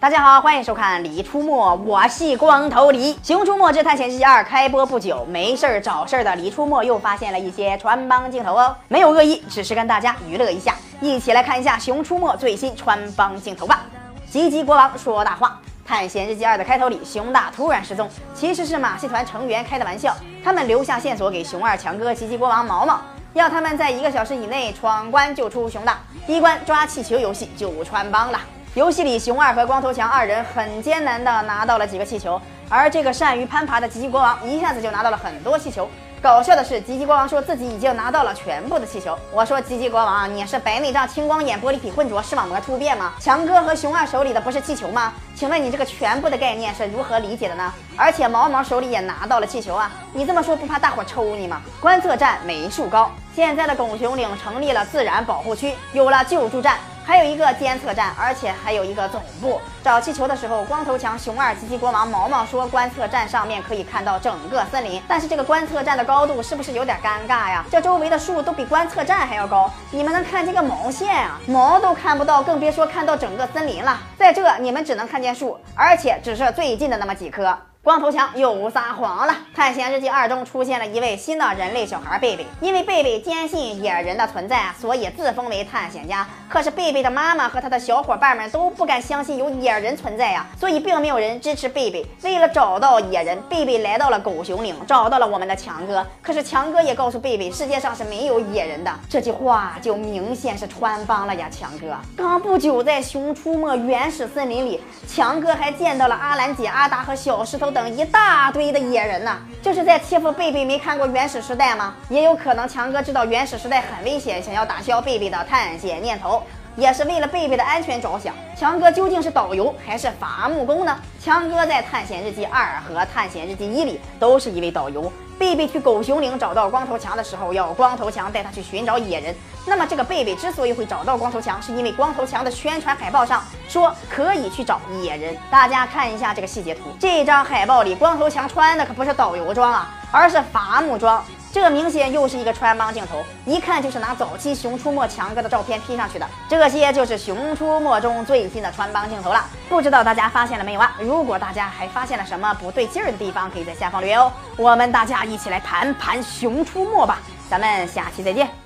大家好，欢迎收看《李出没》，我是光头李。《熊出没之探险日记二》开播不久，没事儿找事儿的李出没又发现了一些穿帮镜头哦，没有恶意，只是跟大家娱乐一下。一起来看一下《熊出没》最新穿帮镜头吧。吉吉国王说大话，《探险日记二》的开头里，熊大突然失踪，其实是马戏团成员开的玩笑，他们留下线索给熊二、强哥、吉吉国王、毛毛，要他们在一个小时以内闯关救出熊大。第一关抓气球游戏就穿帮了。游戏里，熊二和光头强二人很艰难地拿到了几个气球，而这个善于攀爬的吉吉国王一下子就拿到了很多气球。搞笑的是，吉吉国王说自己已经拿到了全部的气球。我说，吉吉国王，你是白内障、青光眼、玻璃体混浊、视网膜突变吗？强哥和熊二手里的不是气球吗？请问你这个全部的概念是如何理解的呢？而且毛毛手里也拿到了气球啊，你这么说不怕大伙抽你吗？观测站没树高，现在的狗熊岭成立了自然保护区，有了救助站。还有一个监测站，而且还有一个总部。找气球的时候，光头强、熊二、吉吉国王、毛毛说，观测站上面可以看到整个森林。但是这个观测站的高度是不是有点尴尬呀？这周围的树都比观测站还要高，你们能看见个毛线啊？毛都看不到，更别说看到整个森林了。在这，你们只能看见树，而且只是最近的那么几棵。光头强又撒谎了，《探险日记二》中出现了一位新的人类小孩贝贝，因为贝贝坚信野人的存在，所以自封为探险家。可是贝贝的妈妈和他的小伙伴们都不敢相信有野人存在呀，所以并没有人支持贝贝。为了找到野人，贝贝来到了狗熊岭，找到了我们的强哥。可是强哥也告诉贝贝，世界上是没有野人的。这句话就明显是穿帮了呀，强哥。刚不久在熊出没原始森林里，强哥还见到了阿兰姐、阿达和小石头。等一大堆的野人呢，这是在欺负贝贝没看过原始时代吗？也有可能强哥知道原始时代很危险，想要打消贝贝的探险念头。也是为了贝贝的安全着想，强哥究竟是导游还是伐木工呢？强哥在《探险日记二》和《探险日记一》里都是一位导游。贝贝去狗熊岭找到光头强的时候，要光头强带他去寻找野人。那么这个贝贝之所以会找到光头强，是因为光头强的宣传海报上说可以去找野人。大家看一下这个细节图，这张海报里光头强穿的可不是导游装啊，而是伐木装。这明显又是一个穿帮镜头，一看就是拿早期《熊出没》强哥的照片 P 上去的。这些就是《熊出没》中最新的穿帮镜头了，不知道大家发现了没有啊？如果大家还发现了什么不对劲儿的地方，可以在下方留言哦。我们大家一起来盘盘《熊出没》吧，咱们下期再见。